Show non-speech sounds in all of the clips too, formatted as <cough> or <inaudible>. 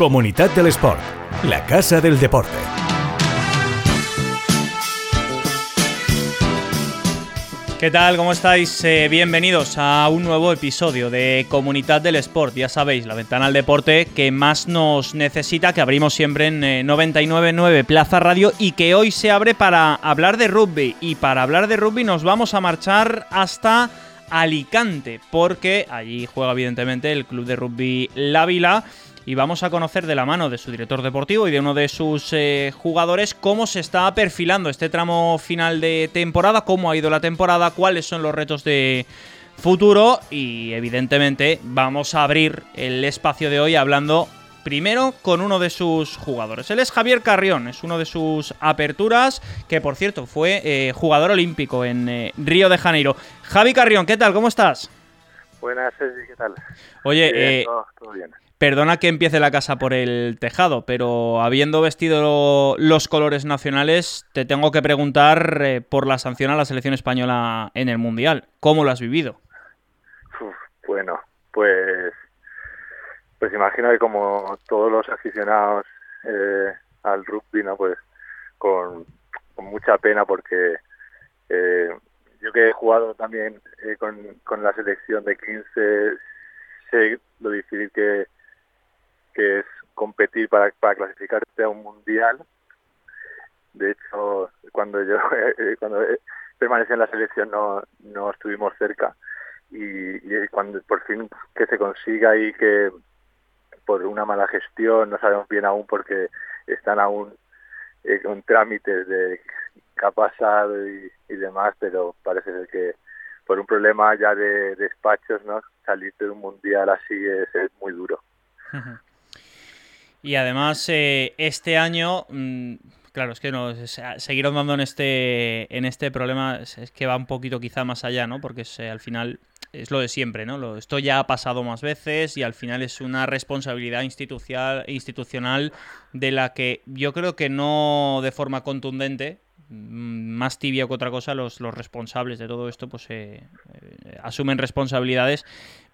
Comunidad del Sport, la casa del deporte. ¿Qué tal? ¿Cómo estáis? Eh, bienvenidos a un nuevo episodio de Comunidad del Sport. Ya sabéis, la ventana al deporte que más nos necesita, que abrimos siempre en 99.9 eh, Plaza Radio y que hoy se abre para hablar de rugby. Y para hablar de rugby nos vamos a marchar hasta Alicante, porque allí juega evidentemente el club de rugby La Vila y vamos a conocer de la mano de su director deportivo y de uno de sus eh, jugadores cómo se está perfilando este tramo final de temporada, cómo ha ido la temporada, cuáles son los retos de futuro y evidentemente vamos a abrir el espacio de hoy hablando primero con uno de sus jugadores. Él es Javier Carrión, es uno de sus aperturas, que por cierto fue eh, jugador olímpico en eh, Río de Janeiro. Javi Carrión, ¿qué tal? ¿Cómo estás? Buenas, Sergi, ¿qué tal? Oye, todo bien. Perdona que empiece la casa por el tejado, pero habiendo vestido los colores nacionales, te tengo que preguntar eh, por la sanción a la selección española en el Mundial. ¿Cómo lo has vivido? bueno, pues, pues imagino que como todos los aficionados eh, al rugby, ¿no? Pues con, mucha pena porque eh, yo que he jugado también con, con la selección de 15, sé lo difícil que que es competir para, para clasificarte a un mundial. De hecho, cuando yo <laughs> eh, cuando permanecí en la selección no, no estuvimos cerca y, cuando por fin que se consiga y que por una mala gestión no sabemos bien aún porque están aún eh, con trámites de qué ha pasado y, demás, pero parece ser que por un problema ya de despachos, ¿no? Salir de un mundial así es, muy duro. Y además, eh, este año, mm, claro, es que no, seguir andando en este, en este problema es, que va un poquito quizá más allá, ¿no? Porque al final es lo de siempre, ¿no? Esto ya ha pasado más veces y al final es una responsabilidad institucional, institucional de la que yo creo que no de forma contundente, mm, más tibia que otra cosa, los, los responsables de todo esto pues eh, eh, asumen responsabilidades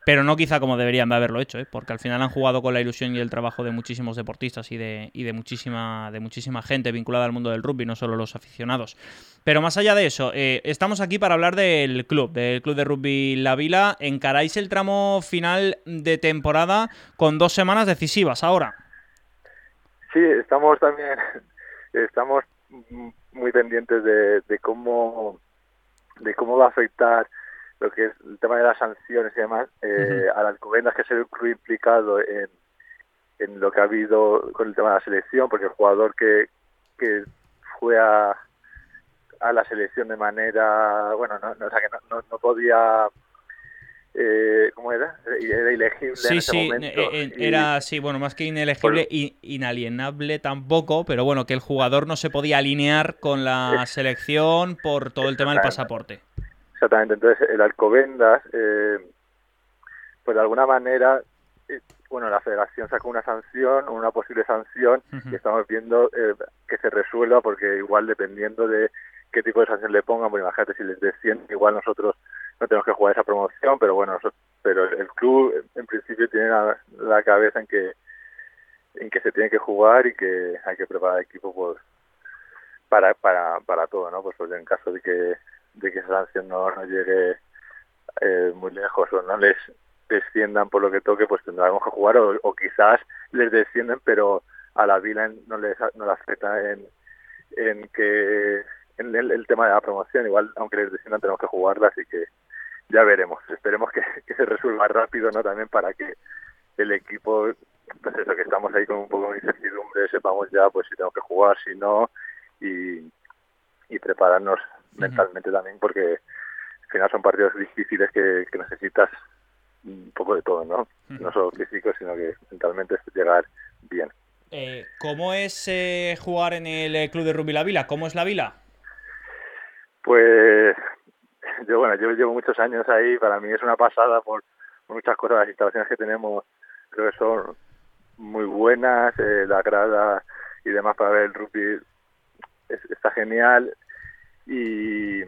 pero no quizá como deberían de haberlo hecho, ¿eh? porque al final han jugado con la ilusión y el trabajo de muchísimos deportistas y de, y de, muchísima, de muchísima gente vinculada al mundo del rugby, no solo los aficionados. Pero más allá de eso, eh, estamos aquí para hablar del club, del club de rugby La Vila. Encaráis el tramo final de temporada con dos semanas decisivas ahora. Sí, estamos también, <laughs> estamos muy pendientes de, cómo de cómo va a afectar lo que es el tema de las sanciones y demás, eh, a las Alcobendas que se ve implicado en, en lo que ha habido con el tema de la selección, porque el jugador que, que fue a, a la selección de manera, bueno, no, no, o sea, que no, no, podía eh, ¿cómo era? Era ilegible sí, en ese sí, momento. Eh, era, sí, bueno, más que inelegible, inalienable tampoco, pero bueno, que el jugador no se podía alinear con la selección por todo el tema del pasaporte. Exactamente, entonces el Alcobendas, eh, pues de alguna manera, eh, bueno, la federación sacó una sanción, una posible sanción, y estamos viendo eh, que se resuelva, porque igual dependiendo de qué tipo de sanción le pongan, pues imagínate si les descienden, igual nosotros no tenemos que jugar esa promoción, pero bueno, pero el club en principio tiene la, cabeza en que en que se tiene que jugar y que hay que preparar el equipo pues, para, para, para todo, ¿no? Pues, pues en caso de que de que esa sanción no, no llegue eh, muy lejos o no les desciendan por lo que toque, pues tendremos que jugar o, quizás les descienden, pero a la Vila no les no le afecta en, en que en el, tema de la promoción, igual aunque les desciendan tenemos que jugarla, así que ya veremos. Esperemos que, se resuelva rápido, ¿no? También para que el equipo, pues eso, que estamos ahí con un poco de incertidumbre, sepamos ya pues si tenemos que jugar, si no, y, y prepararnos mentalmente también, porque al final son partidos difíciles que, necesitas un poco de todo, ¿no? No solo físico, sino que mentalmente es llegar bien. Eh, ¿Cómo es eh, jugar en el eh, Club de Rugby La Vila? ¿Cómo es la Vila? Pues <laughs> yo, bueno, yo llevo muchos años ahí, para mí es una pasada por, muchas cosas, las instalaciones que tenemos creo que son muy buenas, la grada y demás para ver el rugby está genial y,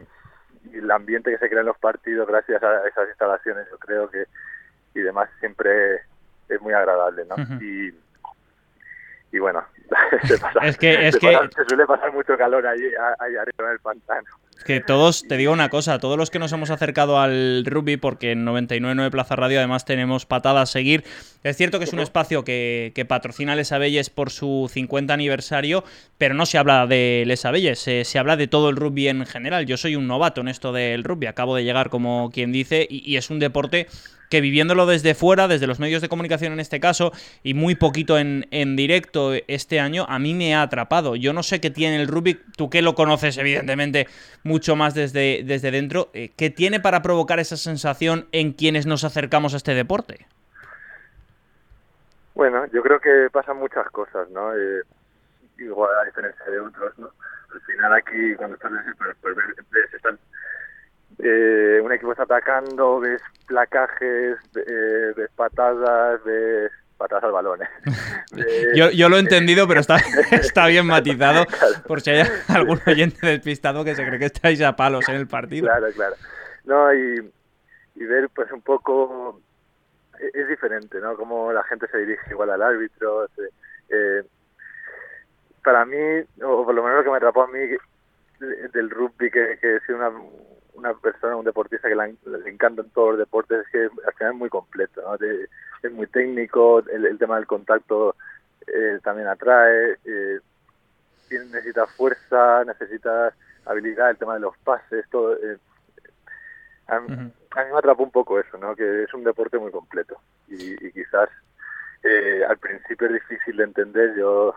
el ambiente que se crea en los partidos gracias a esas instalaciones yo creo que y demás siempre es muy agradable ¿no? y, y bueno, <laughs> es que, es se, que... se suele pasar mucho calor allí, ahí arriba en el pantano. Que todos, te digo una cosa, todos los que nos hemos acercado al rugby, porque en 99.9 Plaza Radio además tenemos patada a seguir, es cierto que es un espacio que, que patrocina Les Abelles por su 50 aniversario, pero no se habla de Les Abelles, se, se, habla de todo el rugby en general. Yo soy un novato en esto del rugby, acabo de llegar como quien dice, y, y es un deporte que viviéndolo desde fuera, desde los medios de comunicación en este caso, y muy poquito en, en, directo este año, a mí me ha atrapado. Yo no sé qué tiene el rugby, tú que lo conoces evidentemente mucho más desde, desde dentro, eh, ¿qué tiene para provocar esa sensación en quienes nos acercamos a este deporte? Bueno, yo creo que pasan muchas cosas, ¿no? Eh, igual a diferencia de otros, ¿no? Al final aquí, cuando están en ves, están eh, atacando, ves placajes, eh, ves patadas, ves patadas al balón. ¿eh? <laughs> yo, yo, lo he entendido, pero está, <laughs> <laughs> está bien matizado, claro. por si hay algún oyente despistado que se cree que estáis a palos en el partido. Claro, claro. No, y, y ver pues un poco es diferente, ¿no? Cómo la gente se dirige igual al árbitro. Eh, para mí, o por lo menos lo que me atrapó a mí del rugby, que, que es una, una persona, un deportista que le, le encantan todos los deportes, es que al final es muy completo, ¿no? De, es muy técnico, el, el, tema del contacto eh, también atrae, eh, necesitas fuerza, necesitas habilidad, el tema de los pases, todo. Eh, a, uh -huh. a, mí me atrapó un poco eso, ¿no? Que es un deporte muy completo y, y quizás eh, al principio es difícil de entender, yo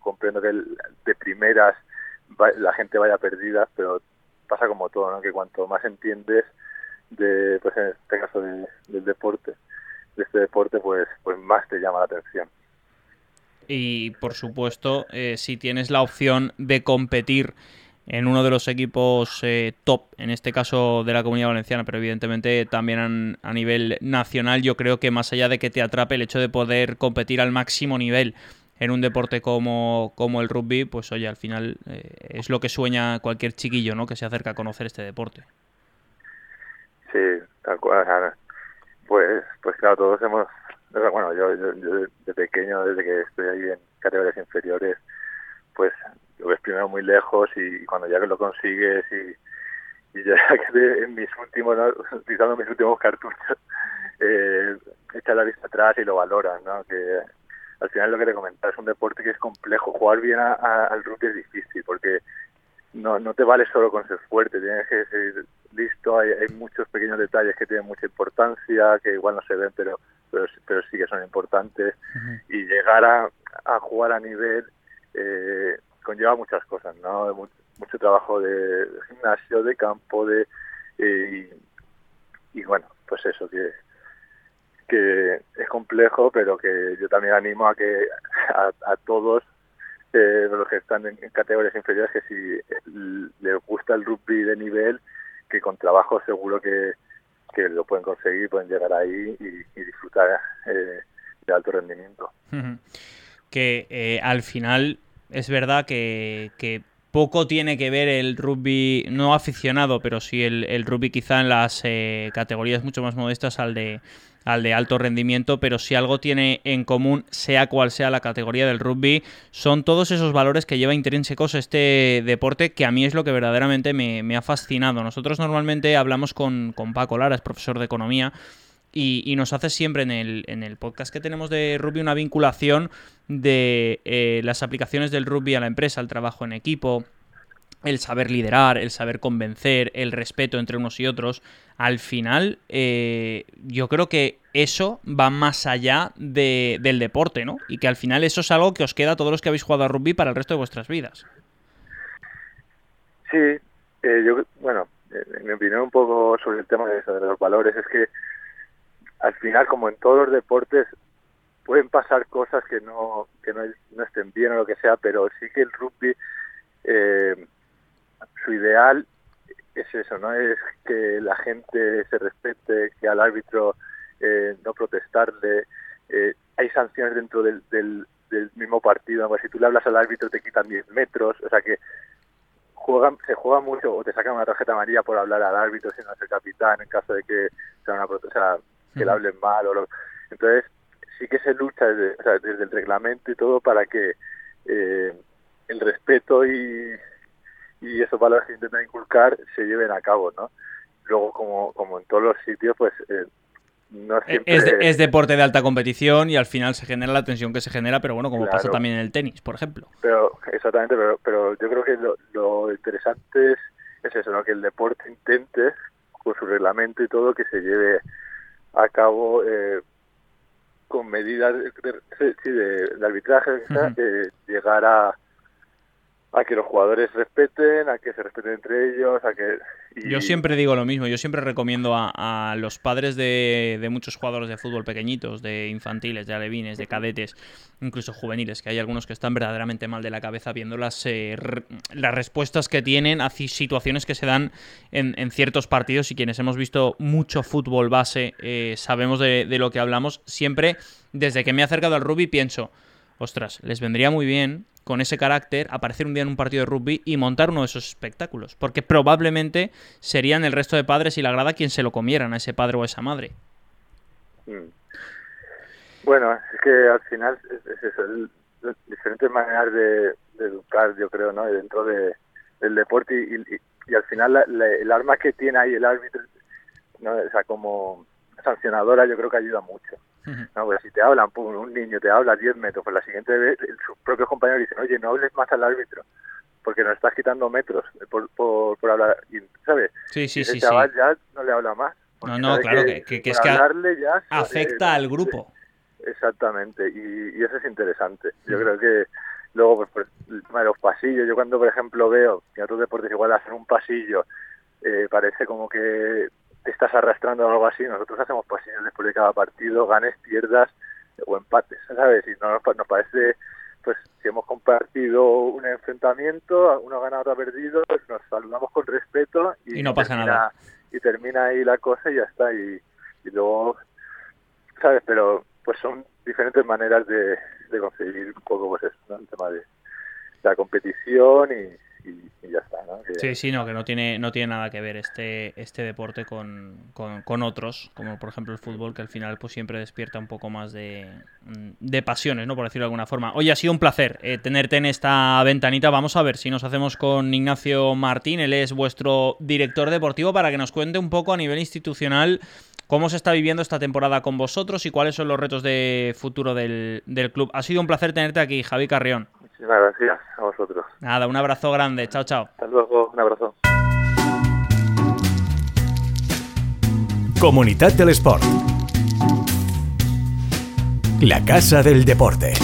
comprendo que el, de primeras va, la gente vaya perdida, pero pasa como todo, ¿no? Que cuanto más entiendes de, pues en este caso de, del deporte, de este deporte, pues, pues más te llama la atención. Y por supuesto, eh, si tienes la opción de competir en uno de los equipos eh, top, en este caso de la Comunidad Valenciana, pero evidentemente también a, a nivel nacional, yo creo que más allá de que te atrape el hecho de poder competir al máximo nivel en un deporte como, como el rugby, pues oye, al final eh, es lo que sueña cualquier chiquillo, ¿no? Que se acerca a conocer este deporte. Sí, tal cual. Pues, pues claro, todos hemos, bueno, yo, yo, yo de pequeño, desde que estoy ahí en categorías inferiores, pues lo ves primero muy lejos y cuando ya que lo consigues y, ya <laughs> que en mis últimos, ¿no? utilizando mis últimos cartuchos, <laughs> eh, echas la vista atrás y lo valoras, ¿no? Que al final lo que te comentaba es un deporte que es complejo. Jugar bien a, a, al rugby es difícil porque no, no te vale solo con ser fuerte, tienes que ser listo. Hay, hay muchos pequeños detalles que tienen mucha importancia, que igual no se ven, pero pero, pero sí que son importantes. Uh -huh. Y llegar a, a, jugar a nivel eh, conlleva muchas cosas, ¿no? Mucho, mucho trabajo de, de, gimnasio, de campo, de eh, y, y bueno, pues eso que que es complejo, pero que yo también animo a que a, todos eh, los que están en, categorías inferiores que si les gusta el rugby de nivel, que con trabajo seguro que, que lo pueden conseguir, pueden llegar ahí y, disfrutar eh, de alto rendimiento. Que eh, al final es verdad que, que poco tiene que ver el rugby no aficionado, pero sí el, el rugby quizá en las eh, categorías mucho más modestas al de al de alto rendimiento, pero si algo tiene en común, sea cual sea la categoría del rugby, son todos esos valores que lleva intrínsecos este deporte, que a mí es lo que verdaderamente me, ha fascinado. Nosotros normalmente hablamos con, con Paco Lara, es profesor de economía, y, y, nos hace siempre en el, en el podcast que tenemos de rugby una vinculación de eh, las aplicaciones del rugby a la empresa, el trabajo en equipo, el saber liderar, el saber convencer, el respeto entre unos y otros, al final eh, yo creo que eso va más allá de, del deporte, ¿no? Y que al final eso es algo que os queda a todos los que habéis jugado a rugby para el resto de vuestras vidas. Sí, eh, yo, bueno, en mi opinión un poco sobre el tema de, eso, de los valores es que al final, como en todos los deportes, pueden pasar cosas que no que no, estén bien o lo que sea, pero sí que el rugby eh, su ideal es eso, ¿no? Es que la gente se respete, que al árbitro eh, no protestarle. Eh, hay sanciones dentro del, del, del mismo partido. Pues si tú le hablas al árbitro te quitan 10 metros. O sea que juegan, se juega mucho o te sacan una tarjeta amarilla por hablar al árbitro si no es el capitán en caso de que sea una o sea, que le hablen mal. o lo, Entonces, sí que se lucha desde, desde el reglamento y todo para que eh, el respeto y, y esos valores que intentan inculcar se lleven a cabo, ¿no? Luego, como, como en todos los sitios, pues eh, no eh, siempre... es, deporte de alta competición y al final se genera la tensión que se genera, pero bueno, como pasa también en el tenis, por ejemplo. Pero Exactamente, pero, pero yo creo que lo, lo interesante es, es eso, ¿no? Que el deporte intente, con su reglamento y todo, que se lleve a cabo eh, con medidas de, de, arbitraje, uh llegar a, a que los jugadores respeten, a que se respeten entre ellos, a que... Yo siempre digo lo mismo, yo siempre recomiendo a, los padres de, de, muchos jugadores de fútbol pequeñitos, de infantiles, de alevines, de cadetes, incluso juveniles, que hay algunos que están verdaderamente mal de la cabeza viendo las, eh, las respuestas que tienen a situaciones que se dan en, en, ciertos partidos y quienes hemos visto mucho fútbol base eh, sabemos de, de lo que hablamos. Siempre, desde que me he acercado al rugby, pienso, ostras, les vendría muy bien con ese carácter, aparecer un día en un partido de rugby y montar uno de esos espectáculos. Porque probablemente serían el resto de padres y la grada quien se lo comieran a ese padre o a esa madre. Mm. Bueno, es que al final es, eso, diferentes maneras de, educar, yo creo, ¿no? Dentro de, del deporte y, al final el arma que tiene ahí el árbitro, ¿no? o sea, como sancionadora, yo creo que ayuda mucho. No, pues si te hablan, un niño te habla a 10 metros, pues la siguiente vez sus propios compañeros dicen, oye, no hables más al árbitro, porque nos estás quitando metros por, por, por hablar, ¿sabes? Sí, sí, sí. chaval ya no le habla más. No, no, claro, que, que, es que ya, afecta al grupo. Exactamente, y, eso es interesante. Yo creo que luego, pues, pues, el tema de los pasillos, yo cuando, por ejemplo, veo que otros deportes igual hacen un pasillo, eh, parece como que te estás arrastrando o algo así. Nosotros hacemos pasillos después de cada partido, ganes, pierdas o empates, ¿sabes? Y no nos, parece, pues si hemos compartido un enfrentamiento, uno ha ganado, otro ha perdido, pues nos saludamos con respeto y, no pasa nada. Y termina ahí la cosa y ya está. Y, y luego, ¿sabes? Pero pues son diferentes maneras de, de conseguir un poco pues eso, ¿no? El tema de la competición y, y, ya está. ¿no? Sí, sí, no, que no tiene, no tiene nada que ver este, este deporte con, con, otros, como por ejemplo el fútbol, que al final pues siempre despierta un poco más de, de pasiones, ¿no? por decirlo de alguna forma. Oye, ha sido un placer eh, tenerte en esta ventanita. Vamos a ver si nos hacemos con Ignacio Martín, él es vuestro director deportivo, para que nos cuente un poco a nivel institucional cómo se está viviendo esta temporada con vosotros y cuáles son los retos de futuro del, del club. Ha sido un placer tenerte aquí, Javi Carrión. Muchísimas gracias a vosotros. Nada, un abrazo grande. Chao, chao. Hasta luego, un abrazo. Comunidad del Sport. La Casa del Deporte.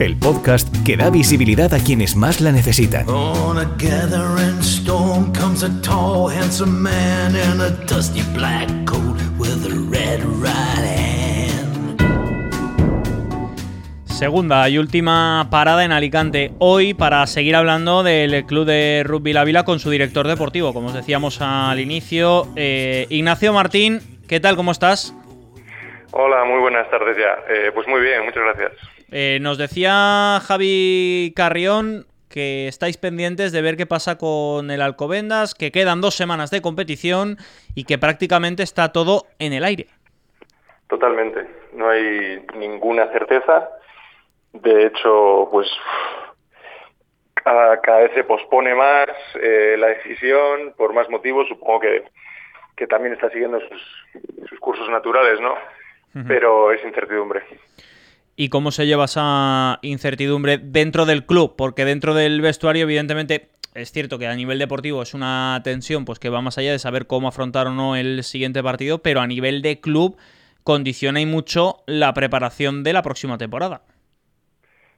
El podcast que da visibilidad a quienes más la necesitan. On a gathering storm comes a tall, handsome man in a dusty black coat with a red right Segunda y última parada en Alicante. Hoy para seguir hablando del club de rugby La Vila con su director deportivo, como os decíamos al inicio. Eh, Ignacio Martín, ¿qué tal? ¿Cómo estás? Hola, muy buenas tardes ya. Eh, pues muy bien, muchas gracias. Eh, nos decía Javi Carrión que estáis pendientes de ver qué pasa con el Alcobendas, que quedan dos semanas de competición y que prácticamente está todo en el aire. Totalmente, no hay ninguna certeza de hecho, pues cada, vez se pospone más eh, la decisión por más motivos. Supongo que, que también está siguiendo sus, sus cursos naturales, ¿no? Pero es incertidumbre. ¿Y cómo se lleva esa incertidumbre dentro del club? Porque dentro del vestuario, evidentemente, es cierto que a nivel deportivo es una tensión pues que va más allá de saber cómo afrontar o no el siguiente partido, pero a nivel de club condiciona y mucho la preparación de la próxima temporada.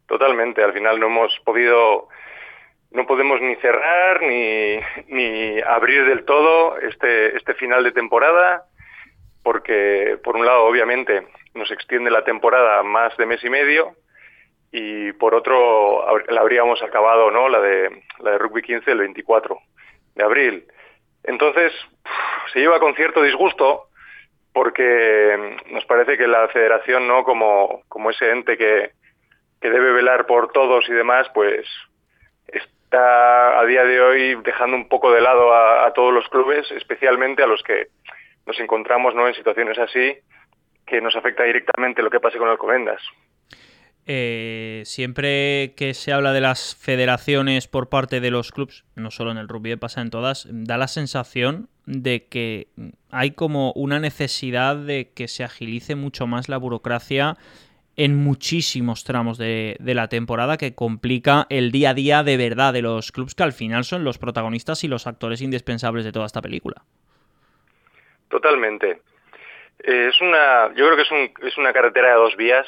Totalmente, al final no hemos podido, no podemos ni cerrar ni, ni abrir del todo este, este final de temporada, porque por un lado obviamente nos extiende la temporada más de mes y medio y por otro la habríamos acabado, ¿no? La de, la de Rugby 15 el 24 de abril. Entonces, se lleva con cierto disgusto porque nos parece que la federación, ¿no? Como, como ese ente que, que debe velar por todos y demás, pues está a día de hoy dejando un poco de lado a, todos los clubes, especialmente a los que nos encontramos ¿no? en situaciones así que nos afecta directamente lo que pase con Alcobendas. Eh, siempre que se habla de las federaciones por parte de los clubes, no solo en el rugby, pasa en todas, da la sensación de que hay como una necesidad de que se agilice mucho más la burocracia en muchísimos tramos de, de, la temporada que complica el día a día de verdad de los clubes que al final son los protagonistas y los actores indispensables de toda esta película. Totalmente. Eh, es una, yo creo que es, un, es una carretera de dos vías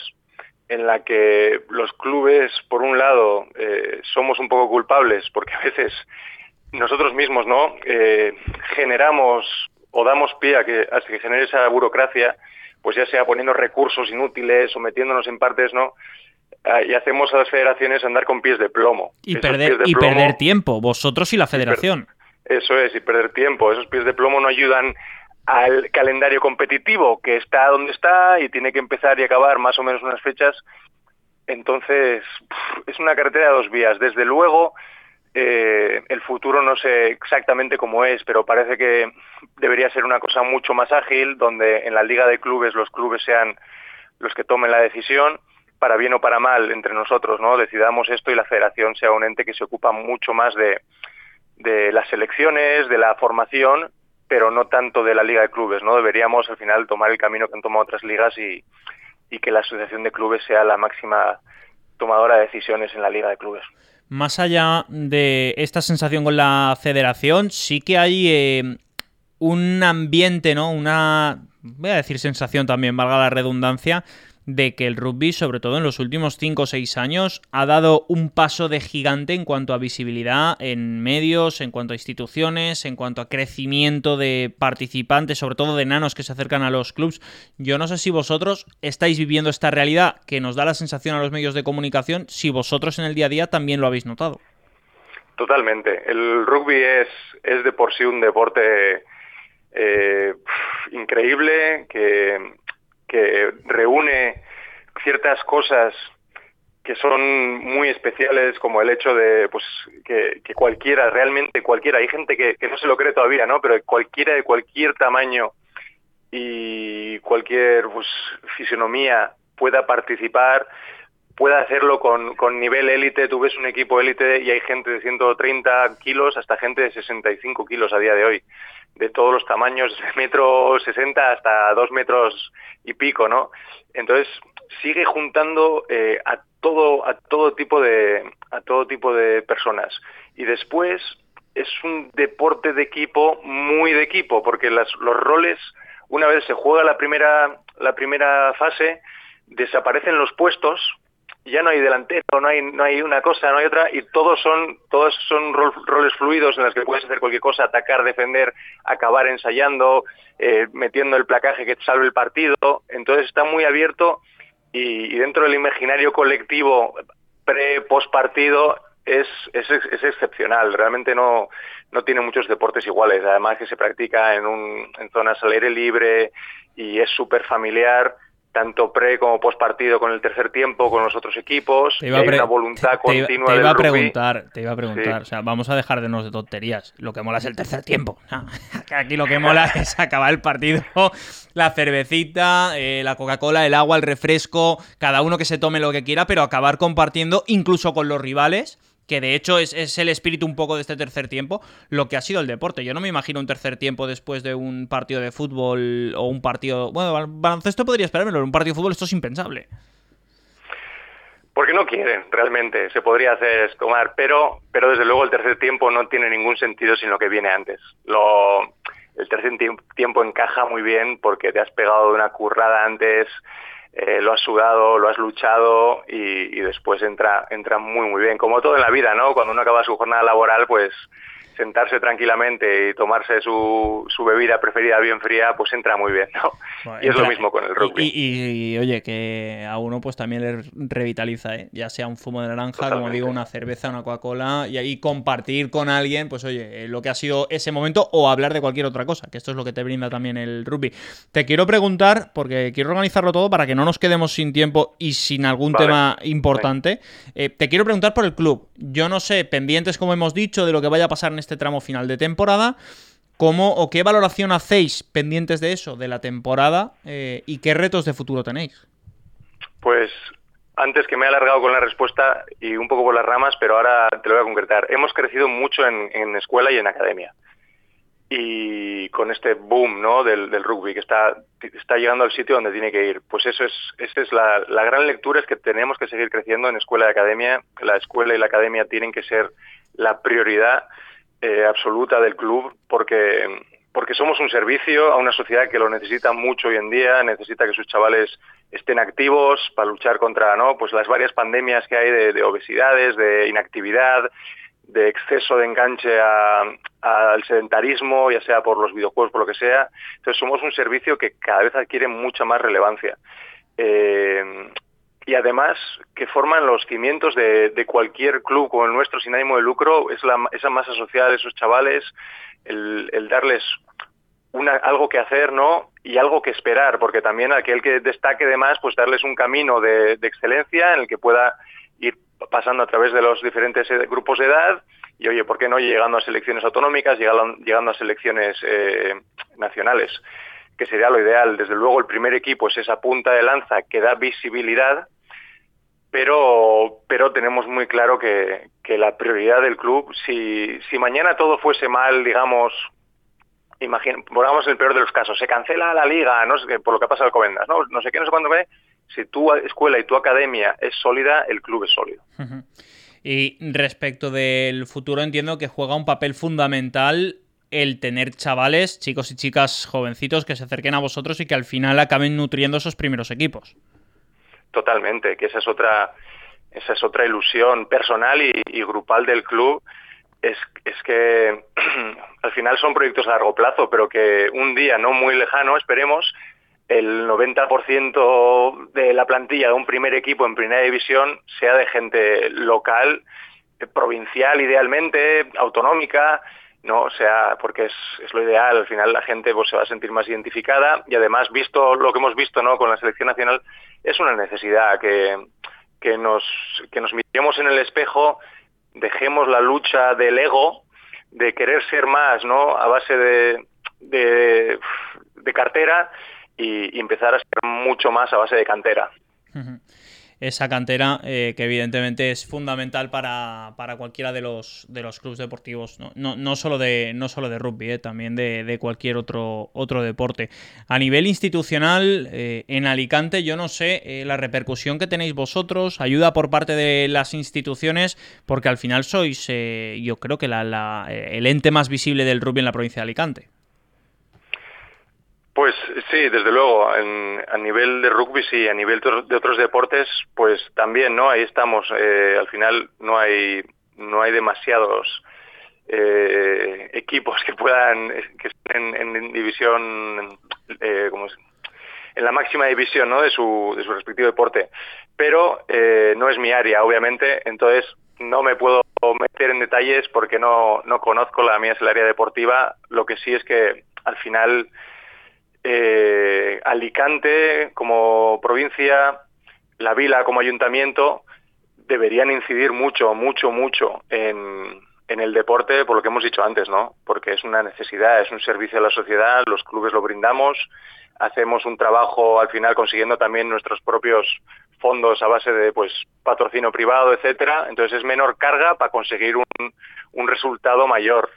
en la que los clubes, por un lado, eh, somos un poco culpables porque a veces nosotros mismos no eh, generamos o damos pie a que, a que genere esa burocracia, pues ya sea poniendo recursos inútiles o metiéndonos en partes no ah, y hacemos a las federaciones andar con pies de plomo. Y, perder, y perder tiempo, vosotros y la federación. eso es, y perder tiempo. Esos pies de plomo no ayudan al calendario competitivo que está donde está y tiene que empezar y acabar más o menos unas fechas. Entonces, es una carretera de dos vías. Desde luego, eh, el futuro no sé exactamente cómo es, pero parece que debería ser una cosa mucho más ágil, donde en la liga de clubes los clubes sean los que tomen la decisión, para bien o para mal, entre nosotros, ¿no? Decidamos esto y la federación sea un ente que se ocupa mucho más de, las selecciones, de la formación pero no tanto de la liga de clubes, ¿no? Deberíamos al final tomar el camino que han tomado otras ligas y, que la asociación de clubes sea la máxima tomadora de decisiones en la liga de clubes. Más allá de esta sensación con la federación, sí que hay eh, un ambiente, ¿no? Una, voy a decir sensación también, valga la redundancia, de que el rugby, sobre todo en los últimos 5 o 6 años, ha dado un paso de gigante en cuanto a visibilidad en medios, en cuanto a instituciones, en cuanto a crecimiento de participantes, sobre todo de nanos que se acercan a los clubs. Yo no sé si vosotros estáis viviendo esta realidad que nos da la sensación a los medios de comunicación, si vosotros en el día a día también lo habéis notado. Totalmente. El rugby es, es de por sí un deporte eh, increíble que que reúne ciertas cosas que son muy especiales como el hecho de pues que, cualquiera realmente cualquiera hay gente que, no se lo cree todavía no pero cualquiera de cualquier tamaño y cualquier pues, fisionomía pueda participar pueda hacerlo con, con nivel élite. Tú ves un equipo élite y hay gente de 130 kilos hasta gente de 65 kilos a día de hoy de todos los tamaños, <laughs> de metro 60 hasta dos metros y pico, ¿no? Entonces sigue juntando eh, a todo a todo tipo de a todo tipo de personas y después es un deporte de equipo muy de equipo porque los roles una vez se juega la primera la primera fase desaparecen los puestos ya no hay delantero, no hay, no hay una cosa, no hay otra, y todos son, todos son roles fluidos en los que puedes hacer cualquier cosa, atacar, defender, acabar ensayando, eh, metiendo el placaje que salve el partido. Entonces está muy abierto y, dentro del imaginario colectivo pre-post partido es, es, es, excepcional. Realmente no, no tiene muchos deportes iguales. Además que se practica en, un, en zonas al aire libre y es súper familiar tanto pre como post partido con el tercer tiempo con los otros equipos te iba una voluntad continua te, iba a preguntar te iba a preguntar o sea vamos a dejar de nos de tonterías. Lo que mola es el tercer tiempo. <laughs> Aquí lo que mola <laughs> es acabar el partido <laughs> la cervecita eh, la coca cola el agua el refresco cada uno que se tome lo que quiera pero acabar compartiendo incluso con los rivales que de hecho es, el espíritu un poco de este tercer tiempo, lo que ha sido el deporte. Yo no me imagino un tercer tiempo después de un partido de fútbol o un partido... Bueno, baloncesto podría esperarme, pero un partido de fútbol esto es impensable. Porque no quieren, realmente. Se podría hacer tomar, pero, pero desde luego el tercer tiempo no tiene ningún sentido sin lo que viene antes. Lo, el tercer tiempo encaja muy bien porque te has pegado de una currada antes, eh, lo has sudado, lo has luchado y, después entra, entra muy muy bien. Como todo en la vida, ¿no? Cuando uno acaba su jornada laboral, pues sentarse tranquilamente y tomarse su, su, bebida preferida bien fría, pues entra muy bien, ¿no? y es lo mismo con el rugby. Y, oye, que a uno pues también le revitaliza, ¿eh? Ya sea un zumo de naranja, como digo, una cerveza, una Coca-Cola, y ahí compartir con alguien, pues oye, eh, lo que ha sido ese momento o hablar de cualquier otra cosa, que esto es lo que te brinda también el rugby. Te quiero preguntar, porque quiero organizarlo todo para que no nos quedemos sin tiempo y sin algún tema importante, eh, te quiero preguntar por el club. Yo no sé, pendientes como hemos dicho de lo que vaya a pasar en este tramo final de temporada. ¿Cómo o qué valoración hacéis pendientes de eso, de la temporada, eh, y qué retos de futuro tenéis? Pues antes que me he alargado con la respuesta y un poco por las ramas, pero ahora te lo voy a concretar. Hemos crecido mucho en, escuela y en academia. Y con este boom ¿no? del, rugby que está, está llegando al sitio donde tiene que ir. Pues eso es, esa es la, gran lectura, es que tenemos que seguir creciendo en escuela y academia. La escuela y la academia tienen que ser la prioridad eh, absoluta del club porque porque somos un servicio a una sociedad que lo necesita mucho hoy en día, necesita que sus chavales estén activos para luchar contra ¿no? pues las varias pandemias que hay de, obesidades, de inactividad, de exceso de enganche al sedentarismo, ya sea por los videojuegos, por lo que sea. Entonces somos un servicio que cada vez adquiere mucha más relevancia. Eh, y además que forman los cimientos de, cualquier club como el nuestro sin ánimo de lucro, es la, esa masa social esos chavales, el, darles una, algo que hacer, ¿no? Y algo que esperar, porque también aquel que destaque de más, pues darles un camino de, excelencia en el que pueda ir pasando a través de los diferentes eh, grupos de edad y, oye, ¿por qué no llegando a selecciones autonómicas, llegando, llegando a selecciones eh, nacionales? Que sería lo ideal. Desde luego, el primer equipo es esa punta de lanza que da visibilidad, pero, pero tenemos muy claro que, que la prioridad del club, si, si mañana todo fuese mal, digamos, imagina, pongamos el peor de los casos, se cancela la liga, no sé, por lo que ha pasado en Comendas, ¿no? no sé qué, no sé cuándo ve, si tu escuela y tu academia es sólida, el club es sólido. Y respecto del futuro, entiendo que juega un papel fundamental el tener chavales, chicos y chicas jovencitos que se acerquen a vosotros y que al final acaben nutriendo esos primeros equipos. Totalmente, que esa es otra, esa es otra ilusión personal y, grupal del club. Es, es que <clears throat> al final son proyectos a largo plazo, pero que un día no muy lejano, esperemos, el 90% de la plantilla de un primer equipo en primera división sea de gente local, provincial idealmente, autonómica, no o sea porque es, es, lo ideal. Al final la gente pues, se va a sentir más identificada y además visto lo que hemos visto no con la selección nacional es una necesidad que, que nos que nos miremos en el espejo dejemos la lucha del ego de querer ser más no a base de de, cartera y, y, empezar a ser mucho más a base de cantera esa cantera eh, que evidentemente es fundamental para, cualquiera de los, de los clubes deportivos, no, no, no, solo, de, no solo de rugby, eh, también de, cualquier otro, otro deporte. A nivel institucional, eh, en Alicante, yo no sé la repercusión que tenéis vosotros, ayuda por parte de las instituciones, porque al final sois, yo creo que la, el ente más visible del rugby en la provincia de Alicante. Pues sí, desde luego, a nivel de rugby sí, a nivel de otros deportes, pues también, ¿no? Ahí estamos. Eh, al final no hay no hay demasiados eh, equipos que puedan que estén en, división, eh, como en la máxima división, ¿no? De su de su respectivo deporte. Pero no es mi área, obviamente. Entonces no me puedo meter en detalles porque no no conozco la mía es el área deportiva. Lo que sí es que al final eh, Alicante como provincia, la Vila como ayuntamiento, deberían incidir mucho, mucho, mucho en, el deporte, por lo que hemos dicho antes, ¿no? Porque es una necesidad, es un servicio a la sociedad, los clubes lo brindamos, hacemos un trabajo al final consiguiendo también nuestros propios fondos a base de pues patrocinio privado, etcétera, entonces es menor carga para conseguir un resultado mayor.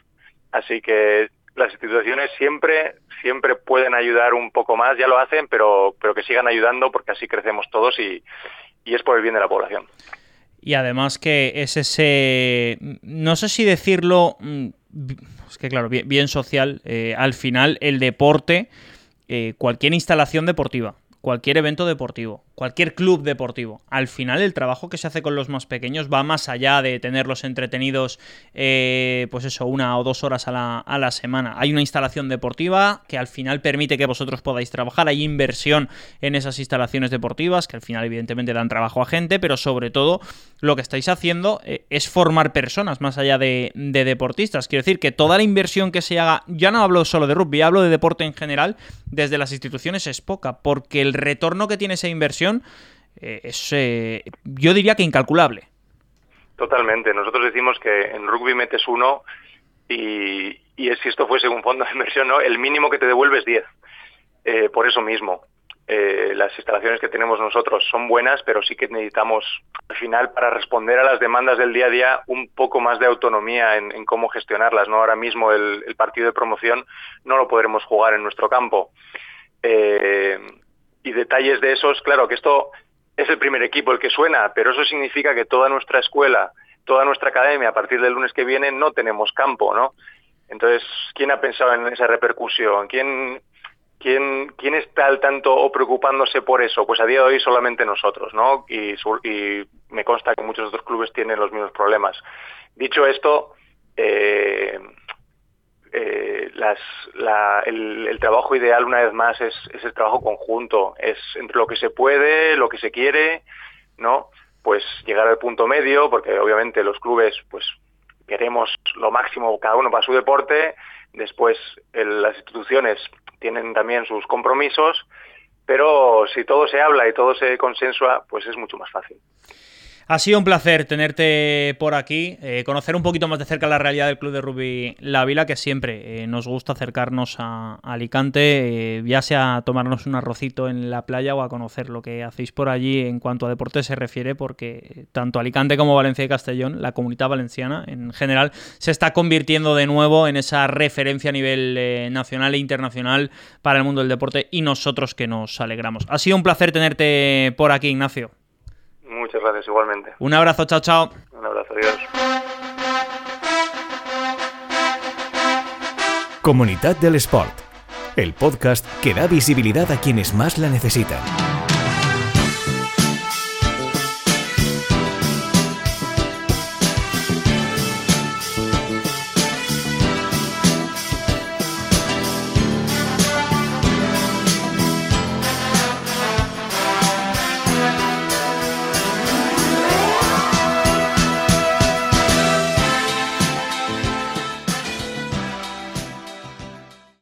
Así que las instituciones siempre siempre pueden ayudar un poco más, ya lo hacen, pero, pero que sigan ayudando porque así crecemos todos y, y es por el bien de la población. Y además que es ese, no sé si decirlo, mm, es que claro, bien, social, eh, al final el deporte, eh, cualquier instalación deportiva, cualquier evento deportivo, cualquier club deportivo. Al final el trabajo que se hace con los más pequeños va más allá de tenerlos entretenidos, eh, pues eso, una o dos horas a la, a la, semana. Hay una instalación deportiva que al final permite que vosotros podáis trabajar. Hay inversión en esas instalaciones deportivas que al final evidentemente dan trabajo a gente, pero sobre todo lo que estáis haciendo eh, es formar personas más allá de, de deportistas. Quiero decir que toda la inversión que se haga, ya no hablo solo de rugby, hablo de deporte en general, desde las instituciones es poca, porque el retorno que tiene esa inversión eh, es, eh, yo diría que incalculable. Totalmente. Nosotros decimos que en rugby metes uno y, si esto fuese un fondo de inversión, ¿no? el mínimo que te devuelve es 10. Eh, por eso mismo, eh, las instalaciones que tenemos nosotros son buenas, pero sí que necesitamos, al final, para responder a las demandas del día a día, un poco más de autonomía en, cómo gestionarlas. ¿no? Ahora mismo el, partido de promoción no lo podremos jugar en nuestro campo. Eh, y detalles de esos, claro que esto es el primer equipo el que suena, pero eso significa que toda nuestra escuela, toda nuestra academia, a partir del lunes que viene, no tenemos campo, ¿no? Entonces, ¿quién ha pensado en esa repercusión? ¿Quién, quién, quién está al tanto o preocupándose por eso? Pues a día de hoy solamente nosotros, ¿no? Y, y me consta que muchos otros clubes tienen los mismos problemas. Dicho esto, eh, eh, las, el, trabajo ideal, una vez más, es, es, el trabajo conjunto. Es entre lo que se puede, lo que se quiere, ¿no? Pues llegar al punto medio, porque obviamente los clubes, pues queremos lo máximo cada uno para su deporte. Después las instituciones tienen también sus compromisos, pero si todo se habla y todo se consensua, pues es mucho más fácil. Ha sido un placer tenerte por aquí, eh, conocer un poquito más de cerca la realidad del Club de Rugby La Vila, que siempre eh, nos gusta acercarnos a, Alicante, eh, ya sea a tomarnos un arrocito en la playa o a conocer lo que hacéis por allí en cuanto a deporte se refiere, porque tanto Alicante como Valencia y Castellón, la comunidad valenciana en general, se está convirtiendo de nuevo en esa referencia a nivel nacional e internacional para el mundo del deporte y nosotros que nos alegramos. Ha sido un placer tenerte por aquí, Ignacio. Muchas gracias, igualmente. Un abrazo, chao, chao. Un abrazo, adiós. Comunidad del Sport, el podcast que da visibilidad a quienes más la necesitan.